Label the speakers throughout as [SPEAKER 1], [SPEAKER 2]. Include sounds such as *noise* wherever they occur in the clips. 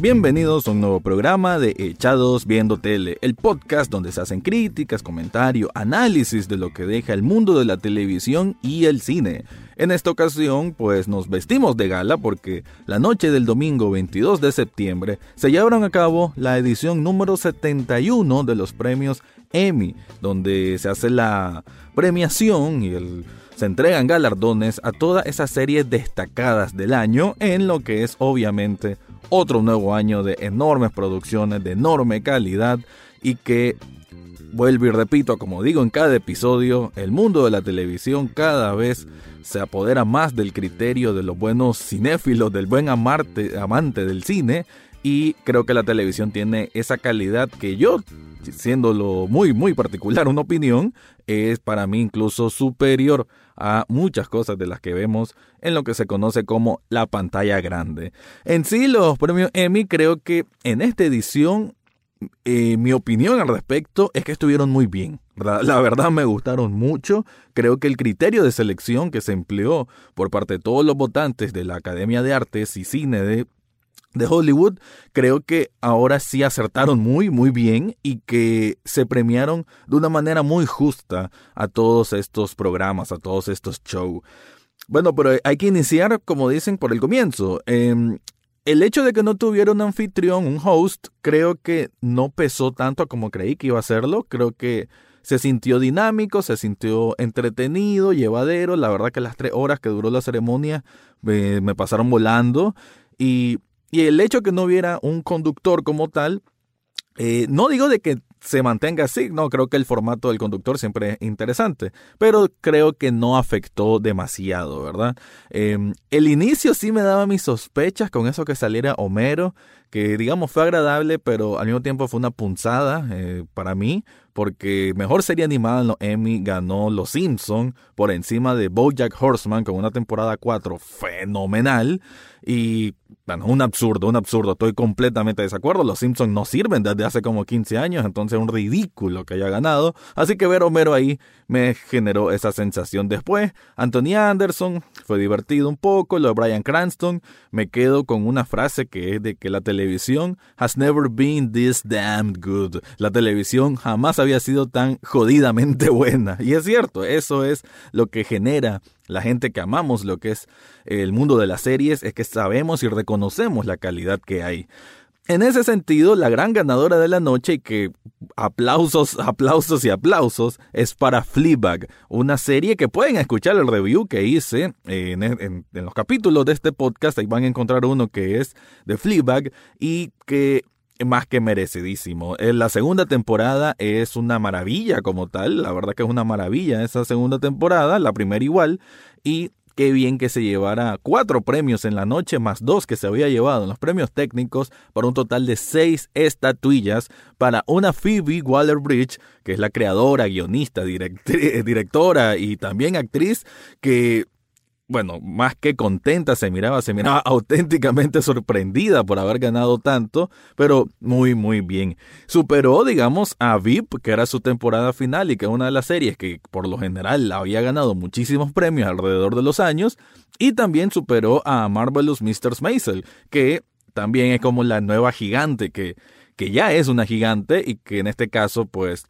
[SPEAKER 1] Bienvenidos a un nuevo programa de Echados Viendo Tele, el podcast donde se hacen críticas, comentarios, análisis de lo que deja el mundo de la televisión y el cine. En esta ocasión, pues nos vestimos de gala porque la noche del domingo 22 de septiembre se llevaron a cabo la edición número 71 de los premios Emmy, donde se hace la premiación y se entregan galardones a todas esas series destacadas del año en lo que es obviamente otro nuevo año de enormes producciones, de enorme calidad y que, vuelvo y repito, como digo en cada episodio, el mundo de la televisión cada vez se apodera más del criterio de los buenos cinéfilos, del buen amante, amante del cine y creo que la televisión tiene esa calidad que yo siéndolo muy muy particular una opinión es para mí incluso superior a muchas cosas de las que vemos en lo que se conoce como la pantalla grande. En sí, los premios Emmy creo que en esta edición eh, mi opinión al respecto es que estuvieron muy bien. La verdad me gustaron mucho. Creo que el criterio de selección que se empleó por parte de todos los votantes de la Academia de Artes y Cine de de Hollywood, creo que ahora sí acertaron muy, muy bien y que se premiaron de una manera muy justa a todos estos programas, a todos estos shows. Bueno, pero hay que iniciar, como dicen, por el comienzo. Em, el hecho de que no tuviera un anfitrión, un host, creo que no pesó tanto como creí que iba a hacerlo. Creo que se sintió dinámico, se sintió entretenido, llevadero. La verdad que las tres horas que duró la ceremonia me, me pasaron volando. Y y el hecho de que no hubiera un conductor como tal, eh, no digo de que se mantenga así, no, creo que el formato del conductor siempre es interesante, pero creo que no afectó demasiado, ¿verdad? Em, el inicio sí me daba mis sospechas con eso que saliera Homero, que digamos fue agradable, pero al mismo tiempo fue una punzada eh, para mí, porque mejor serie animada en los Emmy ganó Los Simpson por encima de BoJack Horseman con una temporada 4 fenomenal y bueno, un absurdo, un absurdo, estoy completamente de desacuerdo, Los Simpsons no sirven desde hace como 15 años, entonces es un ridículo que haya ganado, así que ver Homero ahí me generó esa sensación después. Anthony Anderson fue divertido un poco, lo de Brian Cranston, me quedo con una frase que es de que la televisión has never been this damned good. La televisión jamás había sido tan jodidamente buena. Y es cierto, eso es lo que genera la gente que amamos lo que es el mundo de las series, es que sabemos y reconocemos la calidad que hay. En ese sentido, la gran ganadora de la noche y que aplausos, aplausos y aplausos es para Fleabag, una serie que pueden escuchar el review que hice en, en, los capítulos de este podcast, ahí van a encontrar uno que es de Fleabag y que más que merecidísimo. Eh, la segunda temporada es una maravilla como tal, la verdad que es una maravilla esa segunda temporada, la primera igual, y qué bien que se llevara cuatro premios en la noche más dos que se había llevado en los premios técnicos para un total de seis estatuillas para una Phoebe Waller-Bridge, que es la creadora, guionista, *laughs* directora y también actriz que bueno, más que contenta se miraba, se miraba *laughs* auténticamente sorprendida por haber ganado tanto, pero muy, muy bien. Superó, digamos, a VIP, que era su temporada final y que es una de las series que por lo general había ganado muchísimos premios alrededor de los años, y también superó a Marvelous Mr. Maisel, que también es como la nueva gigante, que, que ya es una gigante y que en este caso, pues,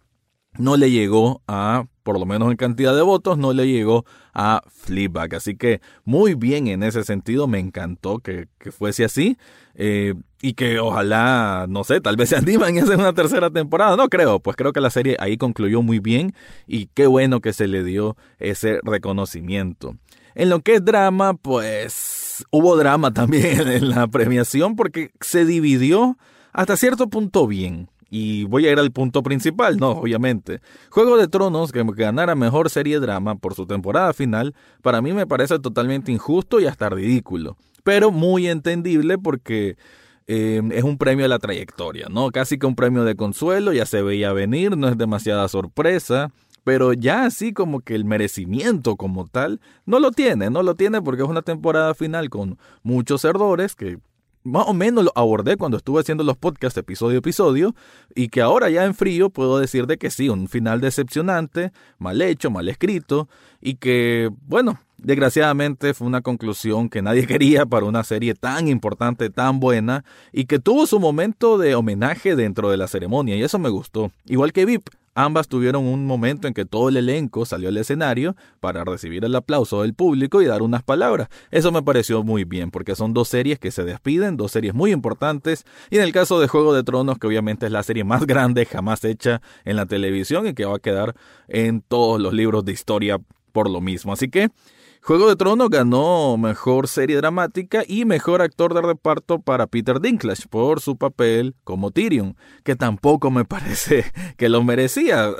[SPEAKER 1] no le llegó a, por lo menos en cantidad de votos, no le llegó a Fleabag. Así que muy bien en ese sentido, me encantó que, fuese así. Eh, y que ojalá, no sé, tal vez se *laughs* animan y hacen una tercera temporada. No creo, pues creo que la serie ahí concluyó muy bien y qué bueno que se le dio ese reconocimiento. En lo que es drama, pues hubo drama también *laughs* en la premiación porque se dividió hasta cierto punto bien. Y voy a ir al punto principal, no, obviamente. Juego de Tronos, que ganara mejor serie drama por su temporada final, para mí me parece totalmente injusto y hasta ridículo. Pero muy entendible porque eh, es un premio a la trayectoria, ¿no? Casi que un premio de consuelo, ya se veía venir, no es demasiada sorpresa. Pero ya así como que el merecimiento como tal, no lo tiene, no lo tiene porque es una temporada final con muchos errores que más o menos lo abordé cuando estuve haciendo los podcasts episodio a episodio y que ahora ya en frío puedo decir de que sí, un final decepcionante, mal hecho, mal escrito y que, bueno, desgraciadamente fue una conclusión que nadie *laughs* quería para una serie tan importante, tan buena y que tuvo su momento de homenaje dentro de la ceremonia y eso me gustó. Igual que VIP, Ambas tuvieron un momento en que todo el elenco salió al escenario para recibir el aplauso del público y dar unas palabras. Eso me pareció muy bien, porque son dos series que se despiden, dos series muy importantes, y en el caso de Juego de Tronos, que obviamente es la serie más *laughs* grande jamás hecha en la televisión y que va a quedar en todos los libros de historia por lo mismo. Así que Juego de Tronos ganó mejor serie dramática y mejor actor de reparto para Peter Dinklage por su papel como Tyrion, que tampoco me *laughs* parece que lo merecía.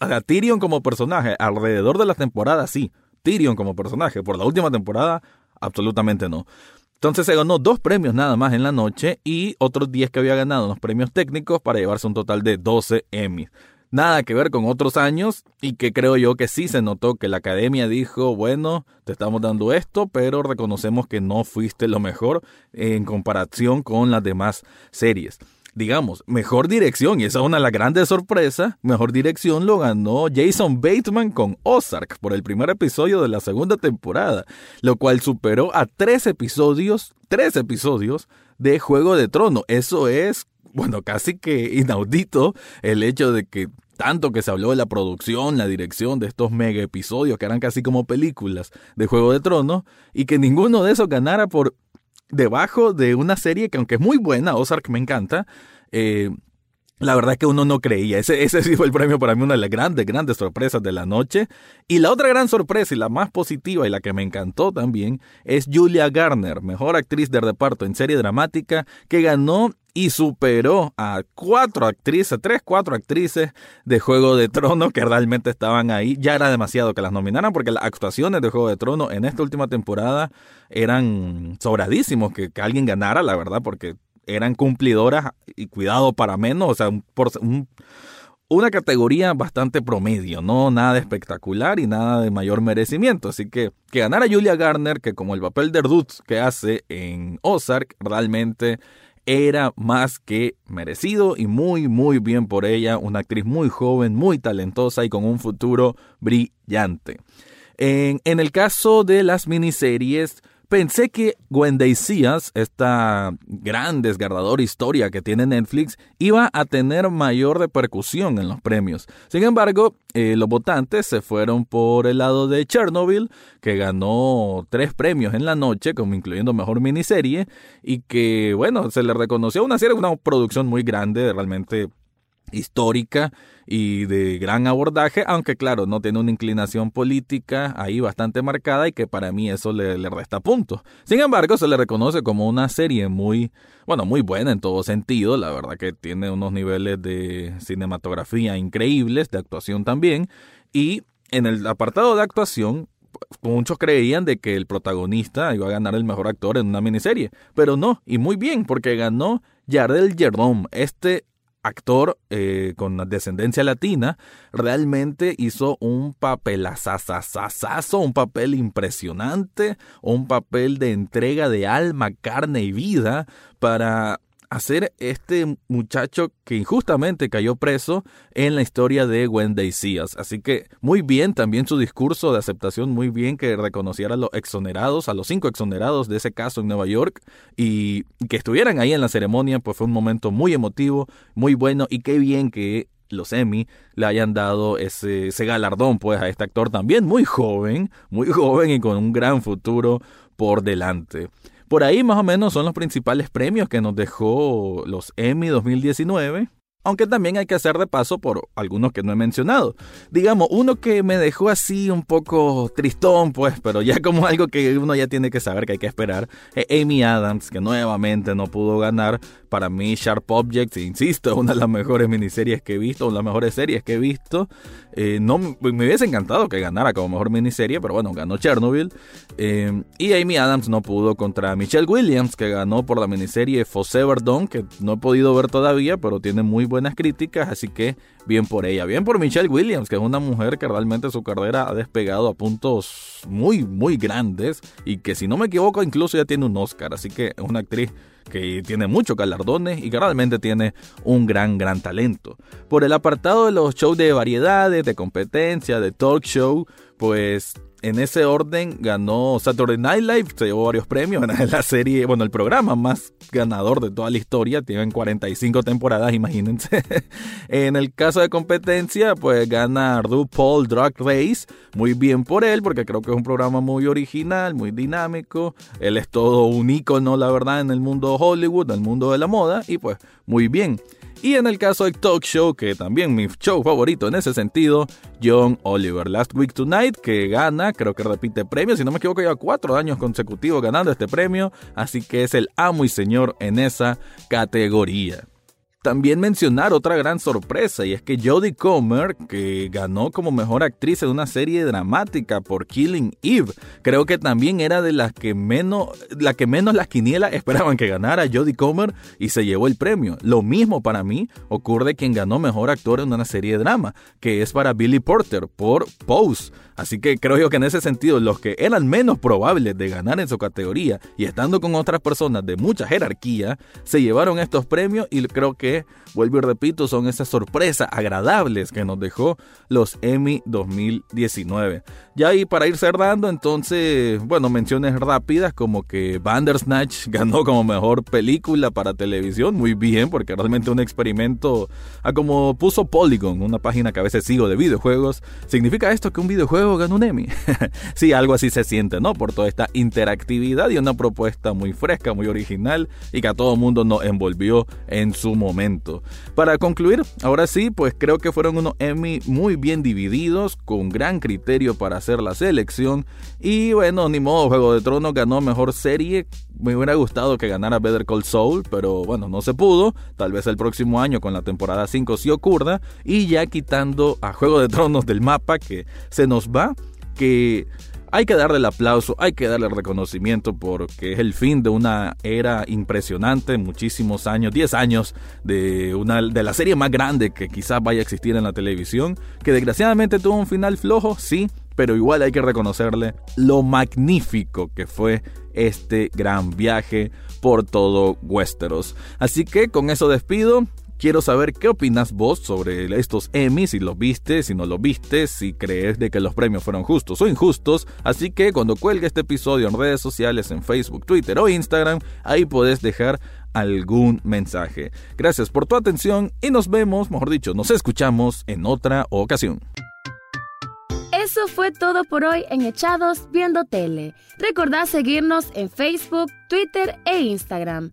[SPEAKER 1] A Tyrion como personaje, alrededor de la temporada sí. Tyrion como personaje, por la última temporada, absolutamente no. Entonces se ganó dos premios nada más en la noche y otros 10 que había ganado en los premios técnicos para llevarse un total de 12 Emmys nada que ver con otros años y que creo yo que sí se notó que la academia dijo, bueno, te estamos dando esto, pero reconocemos que no fuiste lo mejor en comparación con las demás series. Digamos, mejor dirección, y esa es una de las grandes sorpresas, mejor dirección lo ganó Jason Bateman con Ozark por el primer episodio de la segunda temporada, lo cual superó a tres episodios, tres episodios de Juego de Trono. Eso es bueno, casi que inaudito el hecho de que tanto que se habló de la producción, la dirección de estos mega episodios que eran casi como películas de Juego de Tronos y que ninguno de esos ganara por debajo de una serie que aunque es muy buena, Ozark me encanta, eh, la verdad es que uno no creía. Ese, ese sí fue el premio para mí, una de las grandes, grandes sorpresas de la noche. Y la otra gran sorpresa y la más positiva y la que me encantó también es Julia Garner, mejor actriz de reparto en serie dramática, que ganó y superó a cuatro actrices, tres, cuatro actrices de Juego de Tronos que realmente estaban ahí. Ya era demasiado que las nominaran porque las actuaciones de Juego de Tronos en esta última temporada eran sobradísimos que, que alguien ganara, la verdad, porque eran cumplidoras y cuidado para menos, o sea, por, una categoría bastante promedio, no nada espectacular y nada de mayor merecimiento. Así que que ganara Julia Garner, que como el papel de Erdutz que hace en Ozark, realmente era más que merecido y muy, muy bien por ella, una actriz muy joven, muy talentosa y con un futuro brillante. En, en el caso de las miniseries, Pensé que When They esta gran desgarradora historia que tiene Netflix, iba a tener mayor repercusión en los premios. Sin embargo, eh, los votantes se fueron por el lado de Chernobyl, que ganó tres premios en la noche, como incluyendo mejor miniserie, y que, bueno, se le reconoció una serie, una producción muy grande, realmente histórica y de gran abordaje, aunque claro, no tiene una inclinación política ahí bastante marcada y que para mí eso le, resta puntos. Sin embargo, se le reconoce como una serie muy, bueno, muy buena en todo sentido, la verdad que tiene unos niveles de cinematografía increíbles, de actuación también, y en el apartado de actuación, muchos creían de que el protagonista iba a ganar el mejor actor en una miniserie, pero no, y muy bien, porque ganó Jardel Jerome, este actor eh, con descendencia latina, realmente hizo un papel asasasasazo, un papel impresionante, un papel de entrega de alma, carne y vida para hacer este muchacho que injustamente cayó preso en la historia de Wendy Seals. Así que muy bien también su discurso de aceptación, muy bien que reconociera a los exonerados, a los cinco exonerados de ese caso en Nueva York y que estuvieran ahí en la ceremonia, pues fue un momento muy emotivo, muy bueno y qué bien que los Emmy le hayan dado ese, ese galardón pues a este actor también muy joven, muy joven y con un gran futuro por delante. Por ahí más o menos son los principales premios que nos dejó los Emmy 2019 aunque también hay que hacer de paso por algunos que no he mencionado. Digamos, uno que me dejó así un poco tristón, pues, pero ya como algo que uno ya tiene que saber que hay que esperar, es Amy Adams, que nuevamente no pudo ganar. Para mí, Sharp Objects, insisto, una de las mejores miniseries que he visto, una de las mejores series que he visto. Eh, me hubiese encantado que ganara como mejor miniserie, pero bueno, ganó Chernobyl. Eh, y Amy Adams no pudo contra Michelle Williams, que ganó por la miniserie Fosse Verdon, que no he podido ver todavía, pero tiene muy buenas críticas, así que bien por ella. Bien por Michelle Williams, que es una mujer que realmente su carrera ha despegado a puntos muy, muy grandes y que si no me equivoco incluso ya tiene un Oscar, así que es una actriz que tiene muchos galardones y que realmente tiene un gran, gran talento. Por el apartado de los shows de variedades, de competencia, de talk show, pues en ese orden ganó Saturday Night Live, se llevó varios premios, en la serie, bueno, el programa más ganador de toda la historia, tienen 45 temporadas, imagínense. *laughs* en el caso de competencia, pues gana RuPaul Drag Race, muy bien por él, porque creo que es un programa muy original, muy dinámico, él es todo un ícono, la verdad, en el mundo Hollywood, en el mundo de la moda, y pues muy bien. Y en el caso de Talk Show, que también mi show favorito en ese sentido, John Oliver. Last Week Tonight, que gana, creo que repite premio, si no me equivoco, lleva cuatro años consecutivos ganando este premio, así que es el amo y señor en esa categoría. También mencionar otra gran sorpresa y es que Jodie Comer, que ganó como mejor actriz en una serie dramática por Killing Eve, creo que también era de las que menos, la que menos las quinielas esperaban que ganara Jodie Comer y se llevó el premio. Lo mismo para mí ocurre quien ganó mejor actor en una serie de drama, que es para Billy Porter por Pose. Así que creo yo que en ese sentido los que eran menos probables de ganar en su categoría y estando con otras personas de mucha jerarquía, se llevaron estos premios y creo que, vuelvo y repito, son esas sorpresas agradables que nos dejó los Emmy 2019. Ya ahí para ir cerrando, entonces, bueno, menciones rápidas como que Bandersnatch *laughs* ganó como mejor película para televisión, muy bien, porque realmente un experimento, a como puso Polygon, una página que a veces sigo de videojuegos, significa esto que un videojuego ganó un Emmy. *laughs* sí, algo así se siente, ¿no? Por toda esta interactividad y una propuesta muy fresca, muy original y que a todo mundo nos envolvió en su momento. Para concluir, ahora sí, pues creo que fueron unos Emmy muy bien divididos, con gran criterio para hacer la selección. Y bueno, ni modo, Juego de Tronos ganó mejor serie. Me hubiera gustado que ganara Better Call Saul, pero bueno, no se pudo. Tal vez el próximo año con la temporada 5 sí ocurra. Y ya quitando a Juego de Tronos del mapa, que se nos va que hay que darle el aplauso, hay que darle el reconocimiento porque es el fin de una era impresionante, muchísimos años, 10 años de, una, de la serie más grande que quizás vaya a existir en la televisión, que desgraciadamente tuvo un final flojo, sí, pero igual hay que reconocerle lo magnífico que fue este gran viaje por todo Westeros. Así que con eso despido. Quiero saber qué opinas vos sobre estos Emmys, si los viste, si no los viste, si crees de que los premios fueron justos o injustos. Así que cuando cuelgue este episodio en redes sociales, en Facebook, Twitter o Instagram, ahí podés dejar algún mensaje. Gracias por tu atención y nos vemos, mejor dicho, nos escuchamos en otra ocasión.
[SPEAKER 2] Eso fue todo por hoy en Echados Viendo Tele. Recordá seguirnos en Facebook, Twitter e Instagram.